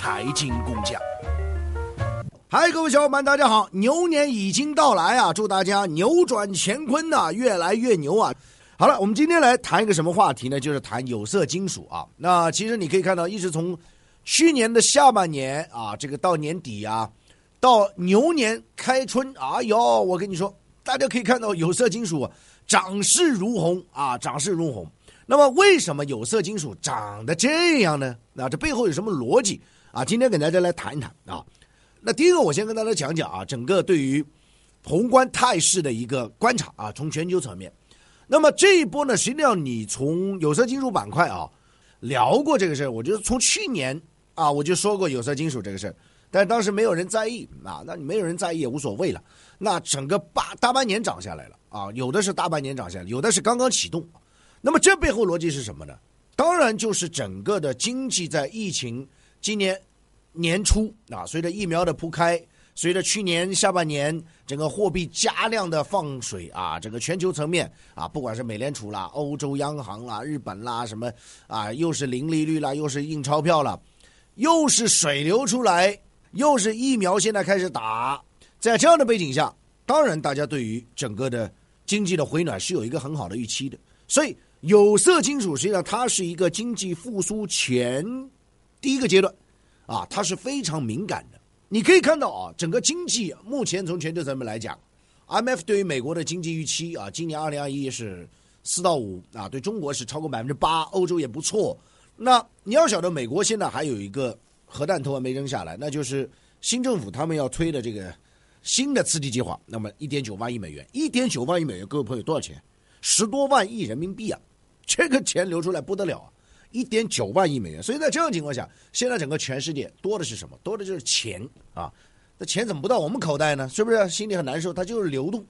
财经工匠。嗨，各位小伙伴，大家好！牛年已经到来啊，祝大家扭转乾坤呐，越来越牛啊！好了，我们今天来谈一个什么话题呢？就是谈有色金属啊。那其实你可以看到，一直从去年的下半年啊，这个到年底啊，到牛年开春，哎呦，我跟你说，大家可以看到有色金属涨势如虹啊，涨势如虹。那么，为什么有色金属涨得这样呢？那这背后有什么逻辑啊？今天给大家来谈一谈啊。那第一个，我先跟大家讲讲啊，整个对于宏观态势的一个观察啊，从全球层面。那么这一波呢，实际上你从有色金属板块啊聊过这个事儿，我觉得从去年啊我就说过有色金属这个事儿，但当时没有人在意啊，那没有人在意也无所谓了。那整个八大半年涨下来了啊，有的是大半年涨下来，有的是刚刚启动。那么这背后逻辑是什么呢？当然就是整个的经济在疫情今年年初啊，随着疫苗的铺开，随着去年下半年整个货币加量的放水啊，整个全球层面啊，不管是美联储啦、欧洲央行啦、日本啦什么啊，又是零利率啦，又是印钞票了，又是水流出来，又是疫苗现在开始打，在这样的背景下，当然大家对于整个的经济的回暖是有一个很好的预期的，所以。有色金属实际上它是一个经济复苏前第一个阶段，啊，它是非常敏感的。你可以看到啊，整个经济目前从全球层面来讲，MF 对于美国的经济预期啊，今年二零二一是四到五啊，对中国是超过百分之八，欧洲也不错。那你要晓得，美国现在还有一个核弹头还没扔下来，那就是新政府他们要推的这个新的刺激计划。那么一点九万亿美元，一点九万亿美元，各位朋友多少钱？十多万亿人民币啊！这个钱流出来不得了啊，一点九万亿美元。所以在这样情况下，现在整个全世界多的是什么？多的就是钱啊！那钱怎么不到我们口袋呢？是不是心里很难受？它就是流动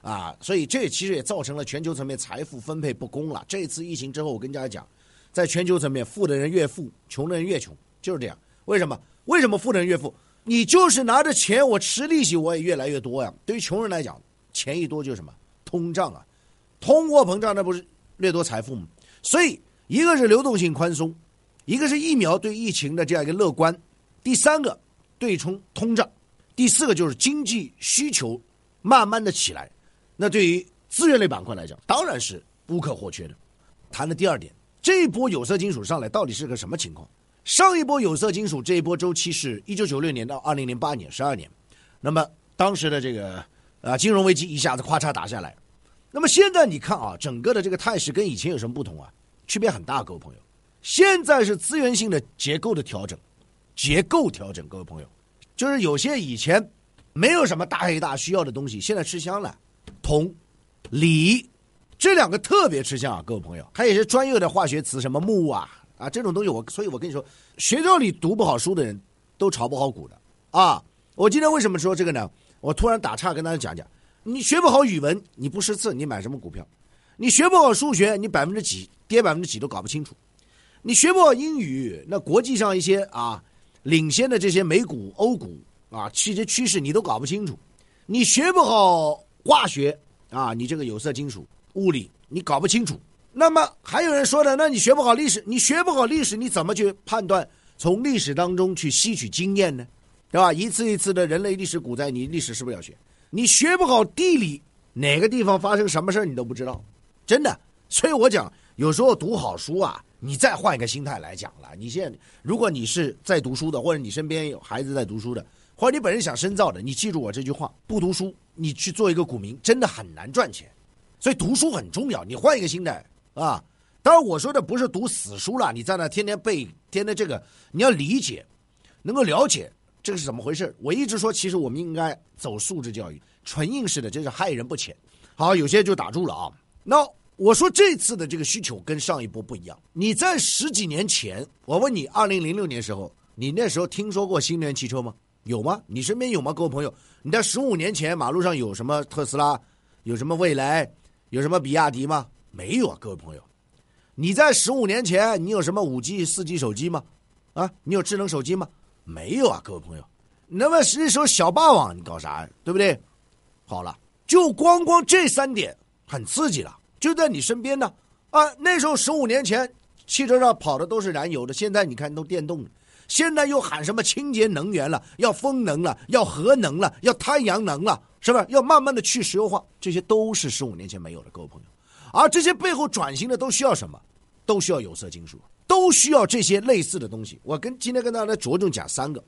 啊！所以这其实也造成了全球层面财富分配不公了。这次疫情之后，我跟大家讲，在全球层面，富的人越富，穷的人越穷，就是这样。为什么？为什么富的人越富？你就是拿着钱，我吃利息，我也越来越多呀。对于穷人来讲，钱一多就是什么？通胀啊，通货膨胀，那不是？掠夺财富吗，所以一个是流动性宽松，一个是疫苗对疫情的这样一个乐观，第三个对冲通胀，第四个就是经济需求慢慢的起来，那对于资源类板块来讲，当然是不可或缺的。谈的第二点，这一波有色金属上来到底是个什么情况？上一波有色金属这一波周期是一九九六年到二零零八年十二年，那么当时的这个啊金融危机一下子咔嚓打下来。那么现在你看啊，整个的这个态势跟以前有什么不同啊？区别很大，各位朋友。现在是资源性的结构的调整，结构调整，各位朋友，就是有些以前没有什么大黑大需要的东西，现在吃香了。铜、锂这两个特别吃香啊，各位朋友。还有一些专业的化学词，什么钼啊啊这种东西，我所以我跟你说，学校里读不好书的人都炒不好股的啊。我今天为什么说这个呢？我突然打岔跟大家讲讲。你学不好语文，你不识字，你买什么股票？你学不好数学，你百分之几跌百分之几都搞不清楚。你学不好英语，那国际上一些啊领先的这些美股、欧股啊，这些趋势你都搞不清楚。你学不好化学啊，你这个有色金属、物理你搞不清楚。那么还有人说的，那你学不好历史，你学不好历史，你怎么去判断从历史当中去吸取经验呢？对吧？一次一次的人类历史股灾，你历史是不是要学？你学不好地理，哪个地方发生什么事儿你都不知道，真的。所以我讲，有时候读好书啊，你再换一个心态来讲了。你现在如果你是在读书的，或者你身边有孩子在读书的，或者你本人想深造的，你记住我这句话：不读书，你去做一个股民，真的很难赚钱。所以读书很重要。你换一个心态啊。当然我说的不是读死书了，你在那天天背，天天这个，你要理解，能够了解。这个是怎么回事？我一直说，其实我们应该走素质教育，纯应试的真是害人不浅。好，有些就打住了啊。那我说这次的这个需求跟上一波不一样。你在十几年前，我问你，二零零六年时候，你那时候听说过新能源汽车吗？有吗？你身边有吗？各位朋友，你在十五年前马路上有什么特斯拉，有什么蔚来，有什么比亚迪吗？没有啊，各位朋友。你在十五年前，你有什么五 G、四 G 手机吗？啊，你有智能手机吗？没有啊，各位朋友，那么那时候小霸王你搞啥，对不对？好了，就光光这三点很刺激了，就在你身边呢。啊，那时候十五年前汽车上跑的都是燃油的，现在你看都电动的。现在又喊什么清洁能源了，要风能了，要核能了，要太阳能了，是不是？要慢慢的去石油化，这些都是十五年前没有的，各位朋友。而这些背后转型的都需要什么？都需要有色金属，都需要这些类似的东西。我跟今天跟大家着重讲三个，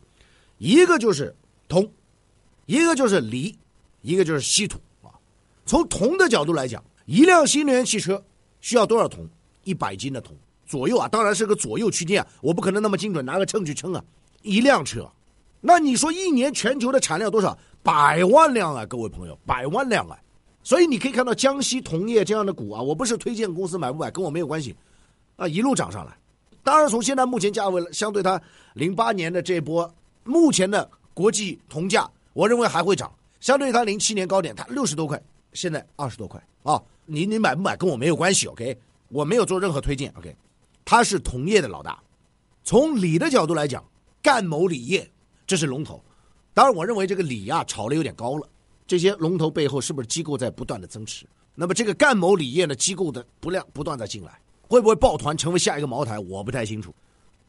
一个就是铜，一个就是锂，一个就是稀土啊。从铜的角度来讲，一辆新能源汽车需要多少铜？一百斤的铜。左右啊，当然是个左右区间啊，我不可能那么精准拿个秤去称啊。一辆车，那你说一年全球的产量多少？百万辆啊，各位朋友，百万辆啊。所以你可以看到江西铜业这样的股啊，我不是推荐公司买不买，跟我没有关系，啊，一路涨上来。当然从现在目前价位相对它零八年的这波目前的国际铜价，我认为还会涨。相对于它零七年高点，它六十多块，现在二十多块啊。你你买不买跟我没有关系，OK？我没有做任何推荐，OK？他是铜业的老大，从锂的角度来讲，赣某锂业这是龙头。当然，我认为这个锂啊炒的有点高了。这些龙头背后是不是机构在不断的增持？那么这个赣某锂业的机构的不量不断在进来，会不会抱团成为下一个茅台？我不太清楚。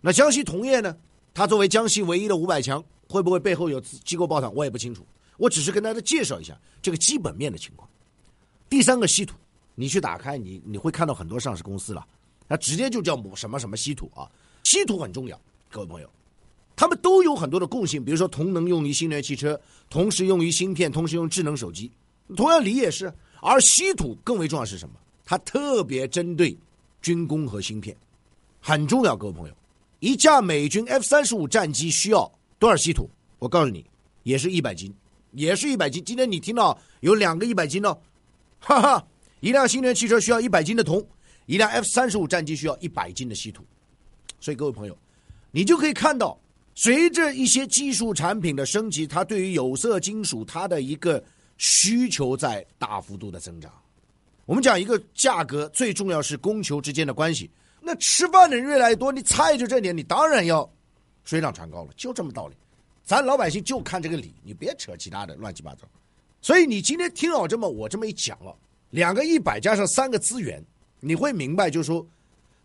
那江西铜业呢？它作为江西唯一的五百强，会不会背后有机构抱团？我也不清楚。我只是跟大家介绍一下这个基本面的情况。第三个稀土，你去打开你你会看到很多上市公司了。它直接就叫某什么什么稀土啊，稀土很重要，各位朋友，他们都有很多的共性，比如说铜能用于新能源汽车，同时用于芯片，同时用智能手机，同样锂也是，而稀土更为重要是什么？它特别针对军工和芯片，很重要，各位朋友，一架美军 F 三十五战机需要多少稀土？我告诉你，也是一百斤，也是一百斤。今天你听到有两个一百斤哦，哈哈，一辆新能源汽车需要一百斤的铜。一辆 F 三十五战机需要一百斤的稀土，所以各位朋友，你就可以看到，随着一些技术产品的升级，它对于有色金属它的一个需求在大幅度的增长。我们讲一个价格，最重要是供求之间的关系。那吃饭的人越来越多，你菜就这点，你当然要水涨船高了，就这么道理。咱老百姓就看这个理，你别扯其他的乱七八糟。所以你今天听我这么我这么一讲了，两个一百加上三个资源。你会明白，就是说，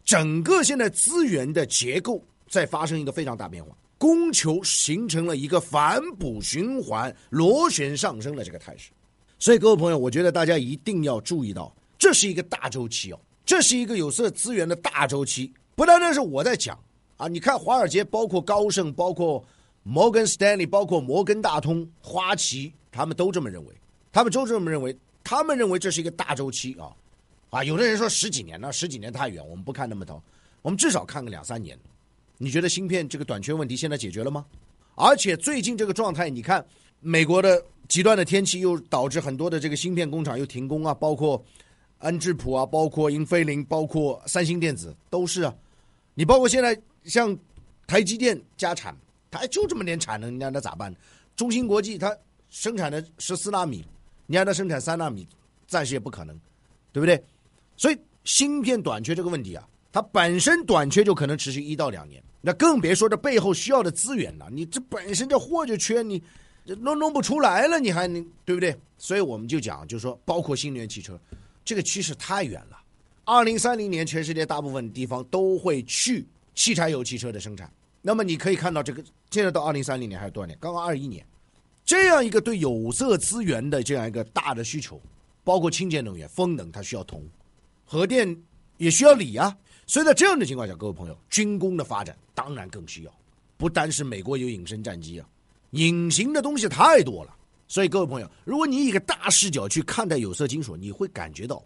整个现在资源的结构在发生一个非常大变化，供求形成了一个反哺循环、螺旋上升的这个态势。所以，各位朋友，我觉得大家一定要注意到，这是一个大周期哦，这是一个有色资源的大周期。不单单是我在讲啊，你看华尔街，包括高盛，包括摩根斯丹利，包括摩根大通、花旗，他们都这么认为，他们都这么认为，他们认为这是一个大周期啊。啊，有的人说十几年了，十几年太远，我们不看那么头，我们至少看个两三年。你觉得芯片这个短缺问题现在解决了吗？而且最近这个状态，你看美国的极端的天气又导致很多的这个芯片工厂又停工啊，包括恩智浦啊，包括英飞凌，包括三星电子都是啊。你包括现在像台积电加产，它就这么点产能，你让它咋办？中芯国际它生产的十四纳米，你让它生产三纳米，暂时也不可能，对不对？所以芯片短缺这个问题啊，它本身短缺就可能持续一到两年，那更别说这背后需要的资源了。你这本身这货就缺，你这弄弄不出来了，你还你对不对？所以我们就讲，就是说，包括新能源汽车，这个趋势太远了。二零三零年，全世界大部分地方都会去汽柴油汽车的生产。那么你可以看到，这个现在到二零三零年还有多少年？刚刚二一年，这样一个对有色资源的这样一个大的需求，包括清洁能源、风能，它需要铜。核电也需要锂啊，所以在这样的情况下，各位朋友，军工的发展当然更需要。不单是美国有隐身战机啊，隐形的东西太多了。所以各位朋友，如果你以一个大视角去看待有色金属，你会感觉到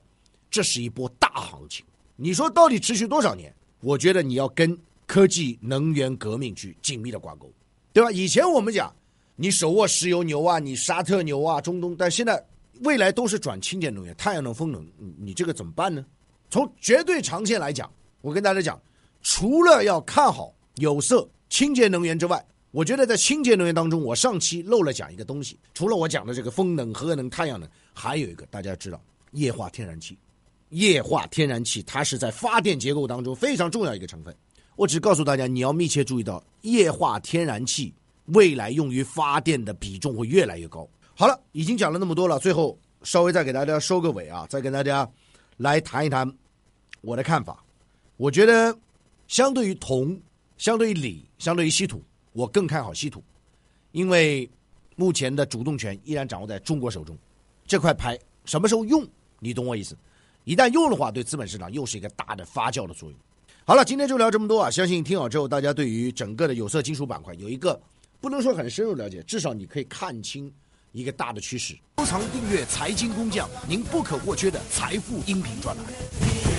这是一波大行情。你说到底持续多少年？我觉得你要跟科技能源革命去紧密的挂钩，对吧？以前我们讲你手握石油牛啊，你沙特牛啊，中东，但现在未来都是转清洁能源，太阳能、风能，你这个怎么办呢？从绝对长线来讲，我跟大家讲，除了要看好有色、清洁能源之外，我觉得在清洁能源当中，我上期漏了讲一个东西。除了我讲的这个风能、核能、太阳能，还有一个大家知道，液化天然气。液化天然气它是在发电结构当中非常重要一个成分。我只告诉大家，你要密切注意到液化天然气未来用于发电的比重会越来越高。好了，已经讲了那么多了，最后稍微再给大家收个尾啊，再跟大家来谈一谈。我的看法，我觉得，相对于铜，相对于锂，相对于稀土，我更看好稀土，因为目前的主动权依然掌握在中国手中。这块牌什么时候用，你懂我意思？一旦用的话，对资本市场又是一个大的发酵的作用。好了，今天就聊这么多啊！相信听好之后，大家对于整个的有色金属板块有一个不能说很深入了解，至少你可以看清一个大的趋势。收藏订阅财经工匠，您不可或缺的财富音频专栏。